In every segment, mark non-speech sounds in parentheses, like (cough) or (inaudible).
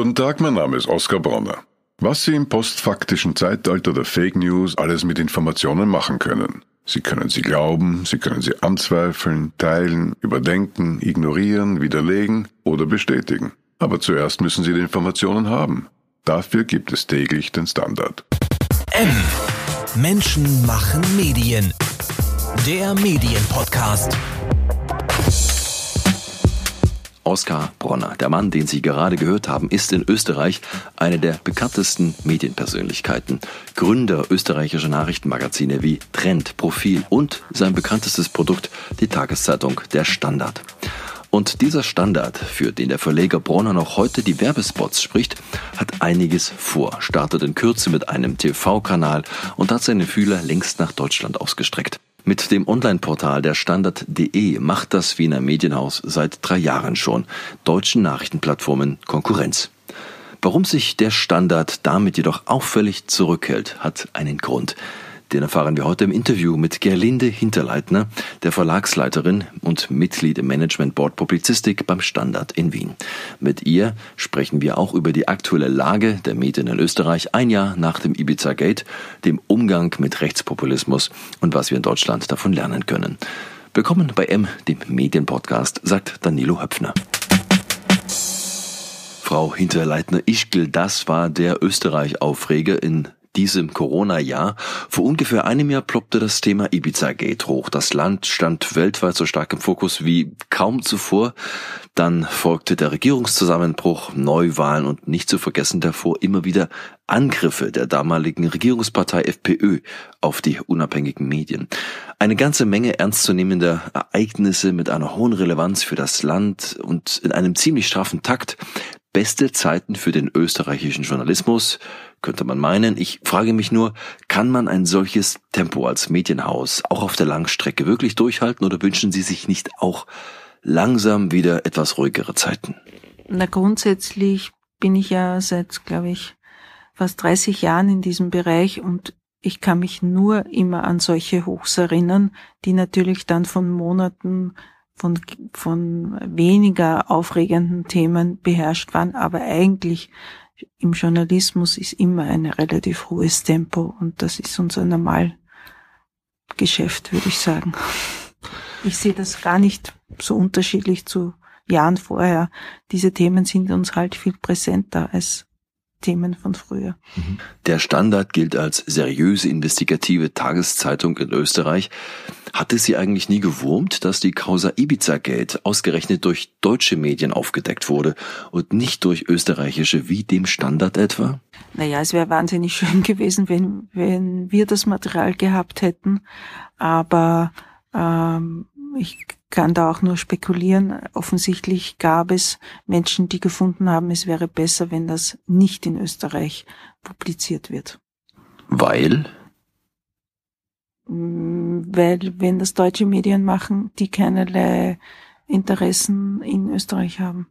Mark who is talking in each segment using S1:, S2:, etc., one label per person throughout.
S1: Guten Tag, mein Name ist Oskar Bronner. Was Sie im postfaktischen Zeitalter der Fake News alles mit Informationen machen können. Sie können sie glauben, Sie können sie anzweifeln, teilen, überdenken, ignorieren, widerlegen oder bestätigen. Aber zuerst müssen Sie die Informationen haben. Dafür gibt es täglich den Standard.
S2: M. Menschen machen Medien. Der Medienpodcast.
S3: Oskar Bronner, der Mann, den Sie gerade gehört haben, ist in Österreich eine der bekanntesten Medienpersönlichkeiten. Gründer österreichischer Nachrichtenmagazine wie Trend, Profil und sein bekanntestes Produkt, die Tageszeitung Der Standard. Und dieser Standard, für den der Verleger Bronner noch heute die Werbespots spricht, hat einiges vor, startet in Kürze mit einem TV-Kanal und hat seine Fühler längst nach Deutschland ausgestreckt. Mit dem Online-Portal der Standard.de macht das Wiener Medienhaus seit drei Jahren schon deutschen Nachrichtenplattformen Konkurrenz. Warum sich der Standard damit jedoch auffällig zurückhält, hat einen Grund. Den erfahren wir heute im Interview mit Gerlinde Hinterleitner, der Verlagsleiterin und Mitglied im Management Board Publizistik beim Standard in Wien. Mit ihr sprechen wir auch über die aktuelle Lage der Medien in Österreich ein Jahr nach dem Ibiza Gate, dem Umgang mit Rechtspopulismus und was wir in Deutschland davon lernen können. Willkommen bei M, dem Medienpodcast, sagt Danilo Höpfner. Frau Hinterleitner-Ischgl, das war der Österreich-Aufreger in diesem Corona-Jahr. Vor ungefähr einem Jahr ploppte das Thema Ibiza-Gate hoch. Das Land stand weltweit so stark im Fokus wie kaum zuvor. Dann folgte der Regierungszusammenbruch, Neuwahlen und nicht zu vergessen davor immer wieder Angriffe der damaligen Regierungspartei FPÖ auf die unabhängigen Medien. Eine ganze Menge ernstzunehmender Ereignisse mit einer hohen Relevanz für das Land und in einem ziemlich straffen Takt. Beste Zeiten für den österreichischen Journalismus, könnte man meinen. Ich frage mich nur, kann man ein solches Tempo als Medienhaus auch auf der Langstrecke wirklich durchhalten oder wünschen Sie sich nicht auch langsam wieder etwas ruhigere Zeiten?
S4: Na, grundsätzlich bin ich ja seit, glaube ich, fast 30 Jahren in diesem Bereich und ich kann mich nur immer an solche Hochs erinnern, die natürlich dann von Monaten von, von weniger aufregenden Themen beherrscht waren, aber eigentlich im Journalismus ist immer ein relativ hohes Tempo und das ist unser Normalgeschäft, würde ich sagen. Ich sehe das gar nicht so unterschiedlich zu Jahren vorher. Diese Themen sind uns halt viel präsenter als Themen von früher.
S3: Mhm. Der Standard gilt als seriöse investigative Tageszeitung in Österreich. Hatte sie eigentlich nie gewurmt, dass die Causa Ibiza Gate ausgerechnet durch deutsche Medien aufgedeckt wurde und nicht durch österreichische wie dem Standard etwa?
S4: Naja, es wäre wahnsinnig schön gewesen, wenn, wenn wir das Material gehabt hätten. Aber ähm, ich kann da auch nur spekulieren. Offensichtlich gab es Menschen, die gefunden haben, es wäre besser, wenn das nicht in Österreich publiziert wird.
S3: Weil?
S4: Mm, weil, wenn das deutsche Medien machen, die keinerlei Interessen in Österreich haben.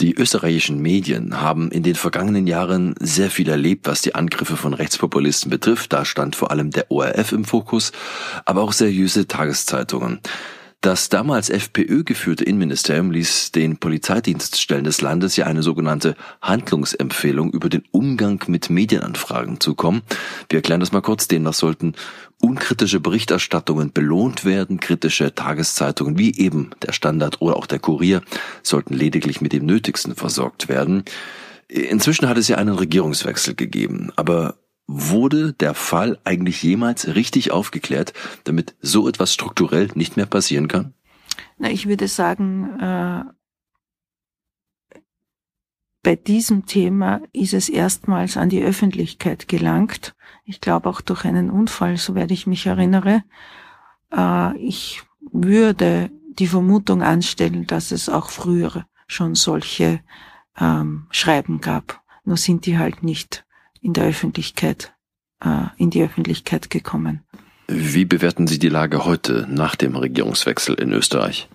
S3: Die österreichischen Medien haben in den vergangenen Jahren sehr viel erlebt, was die Angriffe von Rechtspopulisten betrifft. Da stand vor allem der ORF im Fokus, aber auch seriöse Tageszeitungen. Das damals FPÖ geführte Innenministerium ließ den Polizeidienststellen des Landes ja eine sogenannte Handlungsempfehlung über den Umgang mit Medienanfragen zukommen. Wir erklären das mal kurz. Demnach sollten unkritische Berichterstattungen belohnt werden. Kritische Tageszeitungen wie eben der Standard oder auch der Kurier sollten lediglich mit dem Nötigsten versorgt werden. Inzwischen hat es ja einen Regierungswechsel gegeben, aber Wurde der Fall eigentlich jemals richtig aufgeklärt, damit so etwas strukturell nicht mehr passieren kann?
S4: Na, ich würde sagen, äh, bei diesem Thema ist es erstmals an die Öffentlichkeit gelangt. Ich glaube auch durch einen Unfall, soweit ich mich erinnere. Äh, ich würde die Vermutung anstellen, dass es auch früher schon solche ähm, Schreiben gab. Nur sind die halt nicht in der Öffentlichkeit, äh, in die Öffentlichkeit gekommen.
S3: Wie bewerten Sie die Lage heute nach dem Regierungswechsel in Österreich?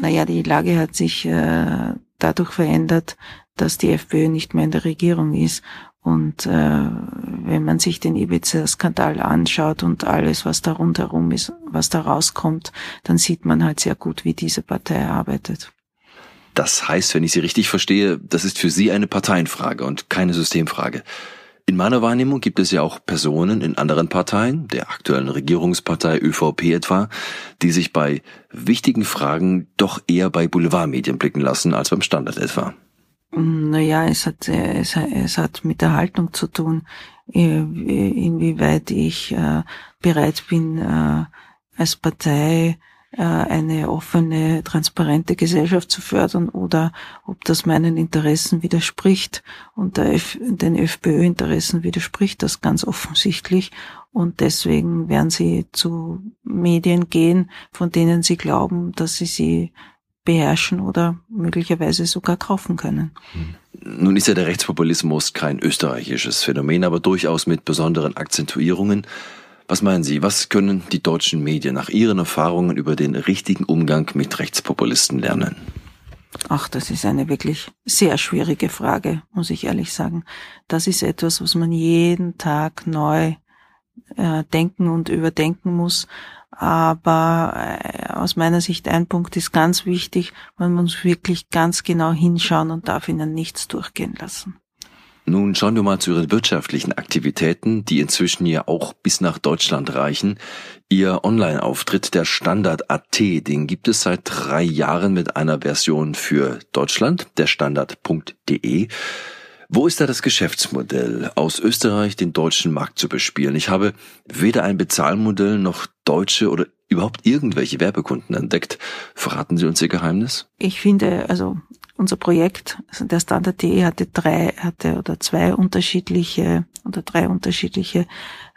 S4: Naja, die Lage hat sich äh, dadurch verändert, dass die FPÖ nicht mehr in der Regierung ist. Und äh, wenn man sich den Ibiza-Skandal anschaut und alles, was da rundherum ist, was da rauskommt, dann sieht man halt sehr gut, wie diese Partei arbeitet.
S3: Das heißt, wenn ich Sie richtig verstehe, das ist für Sie eine Parteienfrage und keine Systemfrage. In meiner Wahrnehmung gibt es ja auch Personen in anderen Parteien, der aktuellen Regierungspartei ÖVP etwa, die sich bei wichtigen Fragen doch eher bei Boulevardmedien blicken lassen als beim Standard etwa.
S4: Naja, es hat, es, es hat mit der Haltung zu tun, äh, inwieweit ich äh, bereit bin, äh, als Partei eine offene, transparente Gesellschaft zu fördern oder ob das meinen Interessen widerspricht und den FPÖ-Interessen widerspricht das ganz offensichtlich und deswegen werden sie zu Medien gehen, von denen sie glauben, dass sie sie beherrschen oder möglicherweise sogar kaufen können.
S3: Nun ist ja der Rechtspopulismus kein österreichisches Phänomen, aber durchaus mit besonderen Akzentuierungen. Was meinen Sie, was können die deutschen Medien nach Ihren Erfahrungen über den richtigen Umgang mit Rechtspopulisten lernen?
S4: Ach, das ist eine wirklich sehr schwierige Frage, muss ich ehrlich sagen. Das ist etwas, was man jeden Tag neu äh, denken und überdenken muss. Aber äh, aus meiner Sicht ein Punkt ist ganz wichtig, man muss wirklich ganz genau hinschauen und darf ihnen nichts durchgehen lassen.
S3: Nun schauen wir mal zu Ihren wirtschaftlichen Aktivitäten, die inzwischen ja auch bis nach Deutschland reichen. Ihr Online-Auftritt, der Standard AT, den gibt es seit drei Jahren mit einer Version für Deutschland, der Standard.de. Wo ist da das Geschäftsmodell, aus Österreich den deutschen Markt zu bespielen? Ich habe weder ein Bezahlmodell noch deutsche oder überhaupt irgendwelche Werbekunden entdeckt. Verraten Sie uns Ihr Geheimnis?
S4: Ich finde, also unser Projekt, also der Standard.de hatte drei, hatte oder zwei unterschiedliche oder drei unterschiedliche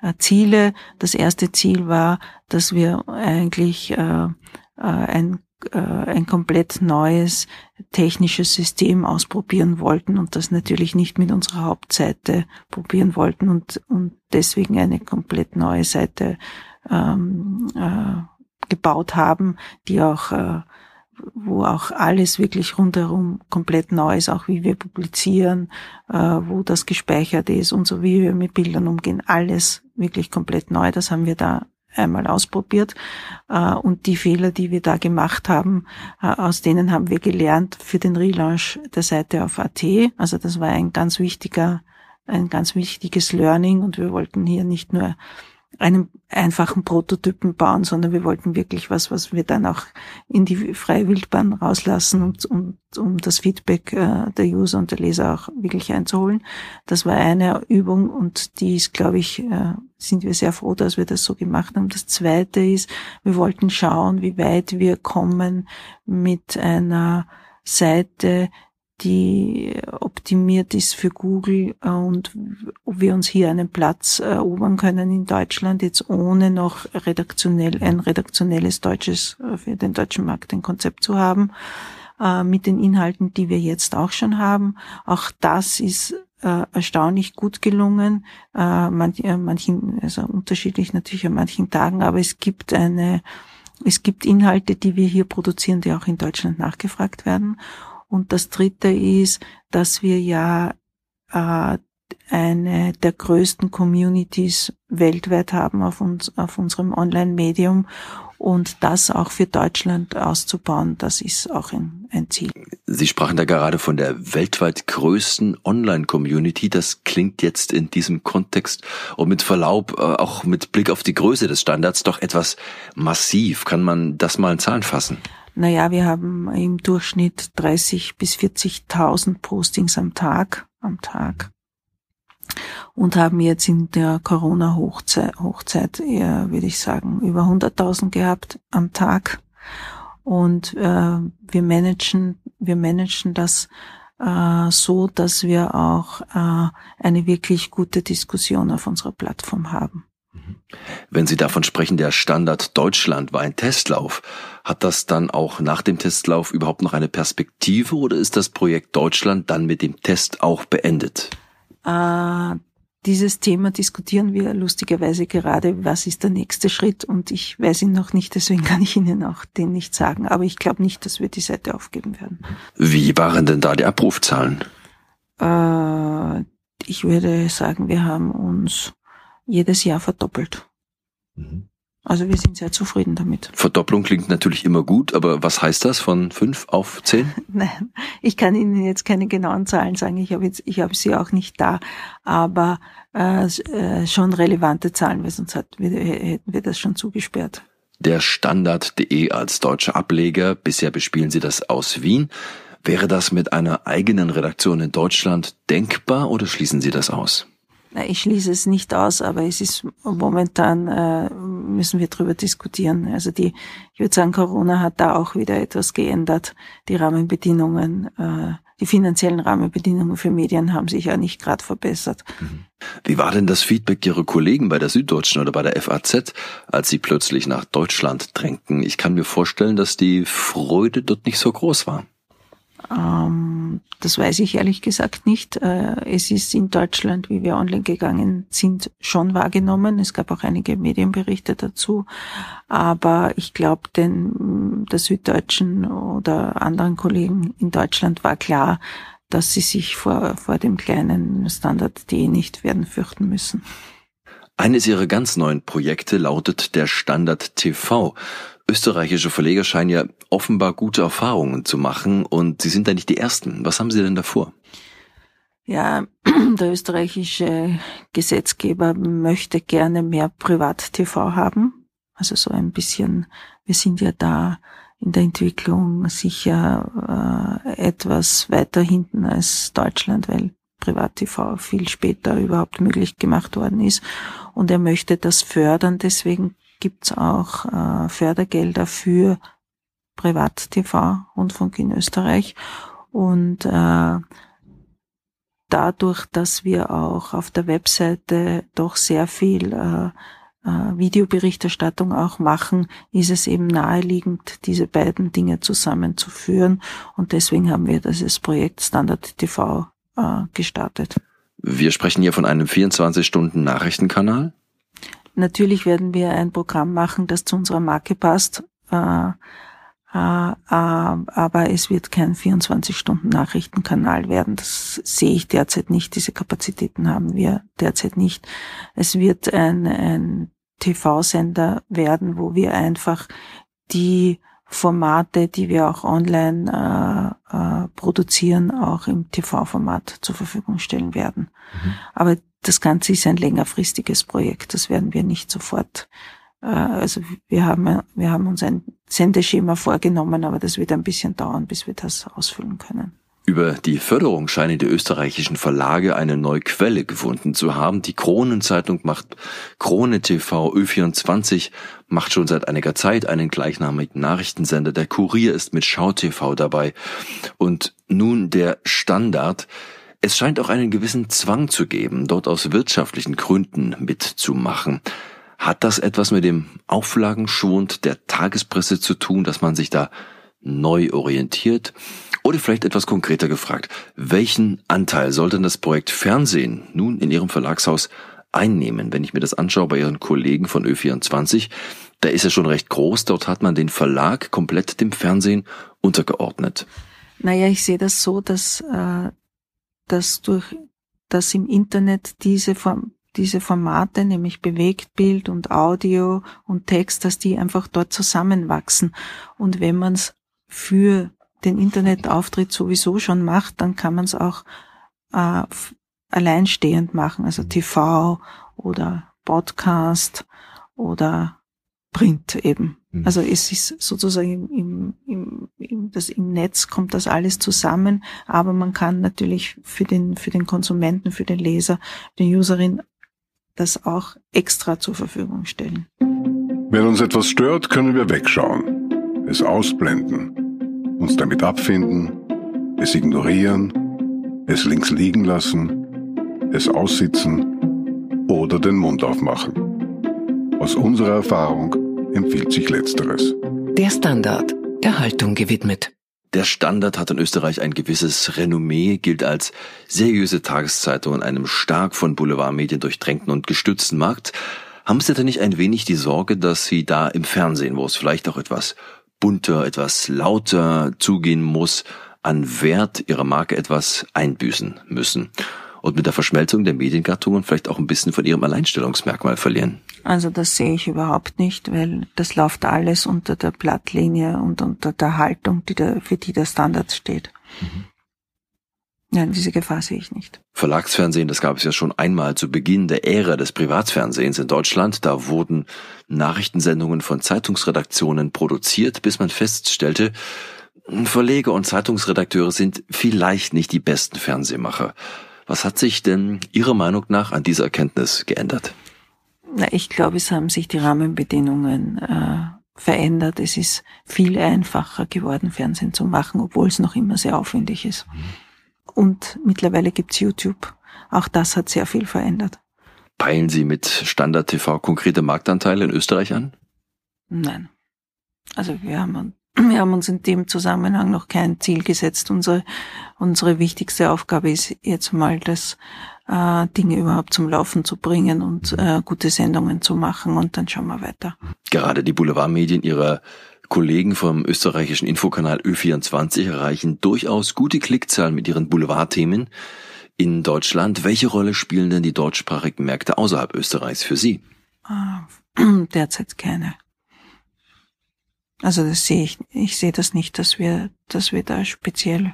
S4: äh, Ziele. Das erste Ziel war, dass wir eigentlich äh, äh, ein äh, ein komplett neues technisches System ausprobieren wollten und das natürlich nicht mit unserer Hauptseite probieren wollten und, und deswegen eine komplett neue Seite ähm, äh, gebaut haben, die auch äh, wo auch alles wirklich rundherum komplett neu ist, auch wie wir publizieren, äh, wo das gespeichert ist und so wie wir mit Bildern umgehen, alles wirklich komplett neu. Das haben wir da einmal ausprobiert. Äh, und die Fehler, die wir da gemacht haben, äh, aus denen haben wir gelernt für den Relaunch der Seite auf AT. Also das war ein ganz wichtiger, ein ganz wichtiges Learning und wir wollten hier nicht nur einen einfachen Prototypen bauen, sondern wir wollten wirklich was, was wir dann auch in die freie Wildbahn rauslassen, um, um, um das Feedback äh, der User und der Leser auch wirklich einzuholen. Das war eine Übung und die ist, glaube ich, äh, sind wir sehr froh, dass wir das so gemacht haben. Das zweite ist, wir wollten schauen, wie weit wir kommen mit einer Seite, die optimiert ist für Google äh, und ob wir uns hier einen Platz erobern können in Deutschland, jetzt ohne noch redaktionell, ein redaktionelles deutsches, äh, für den deutschen Markt ein Konzept zu haben, äh, mit den Inhalten, die wir jetzt auch schon haben. Auch das ist erstaunlich gut gelungen, manchen, also unterschiedlich natürlich an manchen Tagen, aber es gibt eine, es gibt Inhalte, die wir hier produzieren, die auch in Deutschland nachgefragt werden. Und das Dritte ist, dass wir ja äh, eine der größten Communities weltweit haben auf, uns, auf unserem Online-Medium und das auch für Deutschland auszubauen, das ist auch ein, ein Ziel.
S3: Sie sprachen da gerade von der weltweit größten Online-Community. Das klingt jetzt in diesem Kontext und mit Verlaub, äh, auch mit Blick auf die Größe des Standards, doch etwas massiv. Kann man das mal in Zahlen fassen?
S4: Naja, wir haben im Durchschnitt 30 bis 40.000 Postings am Tag, am Tag. Und haben jetzt in der Corona-Hochzeit, Hochzeit eher, würde ich sagen, über 100.000 gehabt am Tag. Und äh, wir managen, wir managen das äh, so, dass wir auch äh, eine wirklich gute Diskussion auf unserer Plattform haben.
S3: Wenn Sie davon sprechen, der Standard Deutschland war ein Testlauf, hat das dann auch nach dem Testlauf überhaupt noch eine Perspektive oder ist das Projekt Deutschland dann mit dem Test auch beendet?
S4: Äh, dieses Thema diskutieren wir lustigerweise gerade, was ist der nächste Schritt und ich weiß ihn noch nicht, deswegen (laughs) kann ich Ihnen auch den nicht sagen, aber ich glaube nicht, dass wir die Seite aufgeben werden.
S3: Wie waren denn da die Abrufzahlen?
S4: Äh, ich würde sagen, wir haben uns jedes Jahr verdoppelt.
S3: Mhm.
S4: Also wir sind sehr zufrieden damit.
S3: Verdopplung klingt natürlich immer gut, aber was heißt das von fünf auf zehn? (laughs)
S4: Nein, ich kann Ihnen jetzt keine genauen Zahlen sagen. Ich habe jetzt, ich habe sie auch nicht da, aber äh, äh schon relevante Zahlen, weil sonst hat, hätten wir das schon zugesperrt.
S3: Der Standard.de als deutscher Ableger. Bisher bespielen Sie das aus Wien. Wäre das mit einer eigenen Redaktion in Deutschland denkbar oder schließen Sie das aus?
S4: Ich schließe es nicht aus, aber es ist momentan äh, müssen wir darüber diskutieren. Also die, ich würde sagen, Corona hat da auch wieder etwas geändert. Die Rahmenbedingungen, äh, die finanziellen Rahmenbedingungen für Medien haben sich ja nicht gerade verbessert.
S3: Mhm. Wie war denn das Feedback Ihrer Kollegen bei der Süddeutschen oder bei der FAZ, als Sie plötzlich nach Deutschland drängten? Ich kann mir vorstellen, dass die Freude dort nicht so groß war.
S4: Ähm, das weiß ich ehrlich gesagt nicht. Äh, es ist in Deutschland, wie wir online gegangen sind, schon wahrgenommen. Es gab auch einige Medienberichte dazu. Aber ich glaube, den der Süddeutschen oder anderen Kollegen in Deutschland war klar, dass sie sich vor, vor dem kleinen Standard D nicht werden fürchten müssen.
S3: Eines ihrer ganz neuen Projekte lautet der Standard TV. Österreichische Verleger scheinen ja offenbar gute Erfahrungen zu machen und Sie sind da nicht die Ersten. Was haben Sie denn davor?
S4: Ja, (clears throat) der österreichische Gesetzgeber möchte gerne mehr Privat-TV haben. Also so ein bisschen, wir sind ja da in der Entwicklung sicher äh, etwas weiter hinten als Deutschland, weil Privat-TV viel später überhaupt möglich gemacht worden ist. Und er möchte das fördern. Deswegen gibt es auch äh, Fördergelder für Privat-TV, Rundfunk in Österreich. Und äh, dadurch, dass wir auch auf der Webseite doch sehr viel äh, äh, Videoberichterstattung auch machen, ist es eben naheliegend, diese beiden Dinge zusammenzuführen. Und deswegen haben wir dieses Projekt Standard TV äh, gestartet.
S3: Wir sprechen hier von einem 24-Stunden-Nachrichtenkanal?
S4: Natürlich werden wir ein Programm machen, das zu unserer Marke passt. Äh, äh, aber es wird kein 24-Stunden-Nachrichtenkanal werden. Das sehe ich derzeit nicht. Diese Kapazitäten haben wir derzeit nicht. Es wird ein, ein TV-Sender werden, wo wir einfach die Formate, die wir auch online äh, äh, produzieren, auch im TV-Format zur Verfügung stellen werden. Mhm. Aber das Ganze ist ein längerfristiges Projekt. Das werden wir nicht sofort. Äh, also wir haben, wir haben uns ein Sendeschema vorgenommen, aber das wird ein bisschen dauern, bis wir das ausfüllen können.
S3: Über die Förderung scheinen die österreichischen Verlage eine neue Quelle gefunden zu haben. Die Kronenzeitung macht Krone TV, Ö24 macht schon seit einiger Zeit einen gleichnamigen Nachrichtensender. Der Kurier ist mit Schau TV dabei. Und nun der Standard. Es scheint auch einen gewissen Zwang zu geben, dort aus wirtschaftlichen Gründen mitzumachen. Hat das etwas mit dem Auflagenschwund der Tagespresse zu tun, dass man sich da neu orientiert? Oder vielleicht etwas konkreter gefragt, welchen Anteil soll denn das Projekt Fernsehen nun in Ihrem Verlagshaus einnehmen? Wenn ich mir das anschaue bei Ihren Kollegen von Ö24, da ist er schon recht groß, dort hat man den Verlag komplett dem Fernsehen untergeordnet.
S4: Naja, ich sehe das so, dass äh, dass durch dass im Internet diese Form, diese Formate, nämlich Bewegtbild und Audio und Text, dass die einfach dort zusammenwachsen. Und wenn man es für den Internetauftritt sowieso schon macht, dann kann man es auch äh, alleinstehend machen, also TV oder Podcast oder Print eben. Mhm. Also es ist sozusagen im, im, im, das, im Netz kommt das alles zusammen, aber man kann natürlich für den, für den Konsumenten, für den Leser, den Userin das auch extra zur Verfügung stellen.
S1: Wenn uns etwas stört, können wir wegschauen, es ausblenden, uns damit abfinden, es ignorieren, es links liegen lassen, es aussitzen oder den Mund aufmachen. Aus unserer Erfahrung empfiehlt sich Letzteres.
S2: Der Standard, der Haltung gewidmet.
S3: Der Standard hat in Österreich ein gewisses Renommee, gilt als seriöse Tageszeitung in einem stark von Boulevardmedien durchtränkten und gestützten Markt. Haben Sie da nicht ein wenig die Sorge, dass Sie da im Fernsehen, wo es vielleicht auch etwas bunter, etwas lauter zugehen muss, an Wert Ihrer Marke etwas einbüßen müssen? und mit der Verschmelzung der Mediengattungen vielleicht auch ein bisschen von ihrem Alleinstellungsmerkmal verlieren?
S4: Also das sehe ich überhaupt nicht, weil das läuft alles unter der Blattlinie und unter der Haltung, die der, für die der Standard steht. Mhm. Nein, diese Gefahr sehe ich nicht.
S3: Verlagsfernsehen, das gab es ja schon einmal zu Beginn der Ära des Privatfernsehens in Deutschland. Da wurden Nachrichtensendungen von Zeitungsredaktionen produziert, bis man feststellte, Verleger und Zeitungsredakteure sind vielleicht nicht die besten Fernsehmacher. Was hat sich denn Ihrer Meinung nach an dieser Erkenntnis geändert?
S4: Na, ich glaube, es haben sich die Rahmenbedingungen äh, verändert. Es ist viel einfacher geworden, Fernsehen zu machen, obwohl es noch immer sehr aufwendig ist. Und mittlerweile gibt's YouTube. Auch das hat sehr viel verändert.
S3: Peilen Sie mit Standard TV konkrete Marktanteile in Österreich an?
S4: Nein. Also wir haben (clears throat) wir haben uns in dem Zusammenhang noch kein Ziel gesetzt. Unsere, unsere wichtigste Aufgabe ist jetzt mal, das äh, Dinge überhaupt zum Laufen zu bringen und äh, gute Sendungen zu machen und dann schauen wir weiter.
S3: Gerade die Boulevardmedien ihrer Kollegen vom österreichischen Infokanal Ö24 erreichen durchaus gute Klickzahlen mit ihren Boulevardthemen in Deutschland. Welche Rolle spielen denn die deutschsprachigen Märkte außerhalb Österreichs für Sie?
S4: Äh, (clears throat) derzeit keine. Also das sehe ich, ich sehe das nicht, dass wir, dass wir da speziell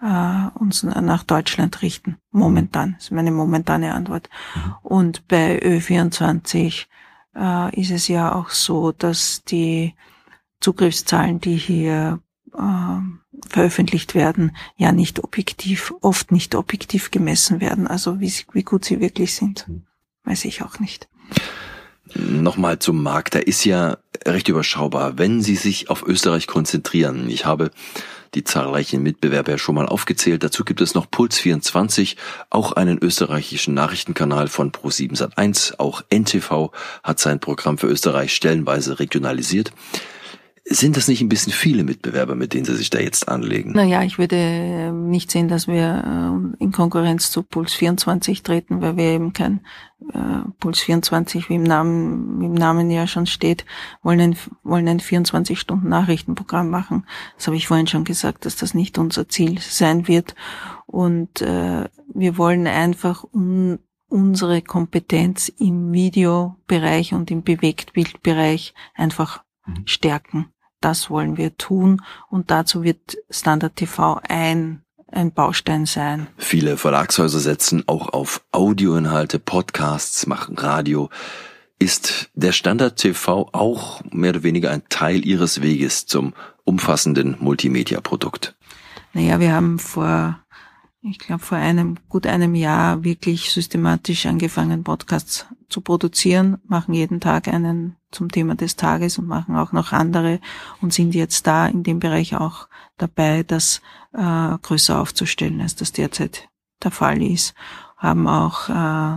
S4: äh, uns nach Deutschland richten. Momentan. Das ist meine momentane Antwort. Mhm. Und bei Ö24 äh, ist es ja auch so, dass die Zugriffszahlen, die hier äh, veröffentlicht werden, ja nicht objektiv, oft nicht objektiv gemessen werden. Also wie, wie gut sie wirklich sind, mhm. weiß ich auch nicht.
S3: Nochmal zum Markt. Der ist ja recht überschaubar, wenn Sie sich auf Österreich konzentrieren. Ich habe die zahlreichen Mitbewerber ja schon mal aufgezählt. Dazu gibt es noch Puls24, auch einen österreichischen Nachrichtenkanal von Pro7 Sat1. Auch NTV hat sein Programm für Österreich stellenweise regionalisiert. Sind das nicht ein bisschen viele Mitbewerber, mit denen Sie sich da jetzt anlegen?
S4: Naja, ich würde ähm, nicht sehen, dass wir äh, in Konkurrenz zu Puls 24 treten, weil wir eben kein äh, Puls 24, wie im Namen, wie im Namen ja schon steht, wollen ein, wollen ein 24-Stunden-Nachrichtenprogramm machen. Das habe ich vorhin schon gesagt, dass das nicht unser Ziel sein wird. Und äh, wir wollen einfach un, unsere Kompetenz im Videobereich und im Bewegtbildbereich einfach mhm. stärken das wollen wir tun und dazu wird Standard TV ein ein Baustein sein.
S3: Viele Verlagshäuser setzen auch auf Audioinhalte, Podcasts, machen Radio. Ist der Standard TV auch mehr oder weniger ein Teil Ihres Weges zum umfassenden Multimedia-Produkt?
S4: Naja, wir haben vor, ich glaube, vor einem, gut einem Jahr wirklich systematisch angefangen, Podcasts zu produzieren, machen jeden Tag einen zum Thema des Tages und machen auch noch andere und sind jetzt da in dem Bereich auch dabei, das äh, größer aufzustellen, als das derzeit der Fall ist. Haben auch, äh,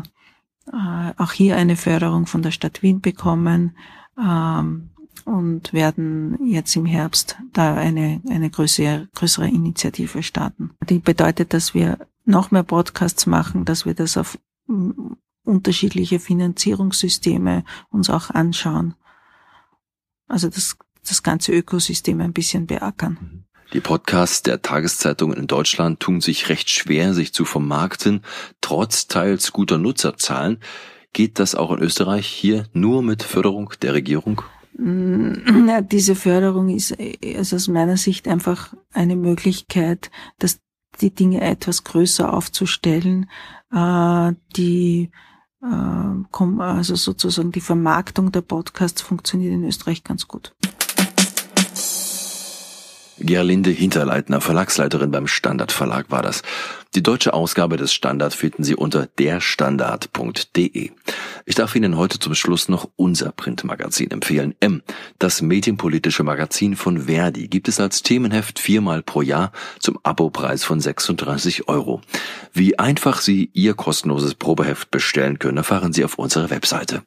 S4: äh, auch hier eine Förderung von der Stadt Wien bekommen ähm, und werden jetzt im Herbst da eine, eine größere, größere Initiative starten. Die bedeutet, dass wir noch mehr Podcasts machen, dass wir das auf unterschiedliche Finanzierungssysteme uns auch anschauen. Also das, das ganze Ökosystem ein bisschen beackern.
S3: Die Podcasts der Tageszeitungen in Deutschland tun sich recht schwer, sich zu vermarkten, trotz teils guter Nutzerzahlen. Geht das auch in Österreich hier nur mit Förderung der Regierung? (clears throat)
S4: Ja, diese Förderung ist also aus meiner Sicht einfach eine Möglichkeit, dass die Dinge etwas größer aufzustellen, äh, die äh, also sozusagen die Vermarktung der Podcasts funktioniert in Österreich ganz gut.
S3: Gerlinde Hinterleitner, Verlagsleiterin beim Standard Verlag war das. Die deutsche Ausgabe des Standard finden Sie unter derstandard.de. Ich darf Ihnen heute zum Schluss noch unser Printmagazin empfehlen. M, das medienpolitische Magazin von Verdi, gibt es als Themenheft viermal pro Jahr zum Abopreis von 36 Euro. Wie einfach Sie Ihr kostenloses Probeheft bestellen können, erfahren Sie auf unserer Webseite.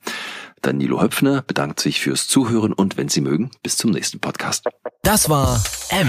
S3: Danilo Höpfner bedankt sich fürs Zuhören und wenn Sie mögen, bis zum nächsten Podcast.
S5: Das war M.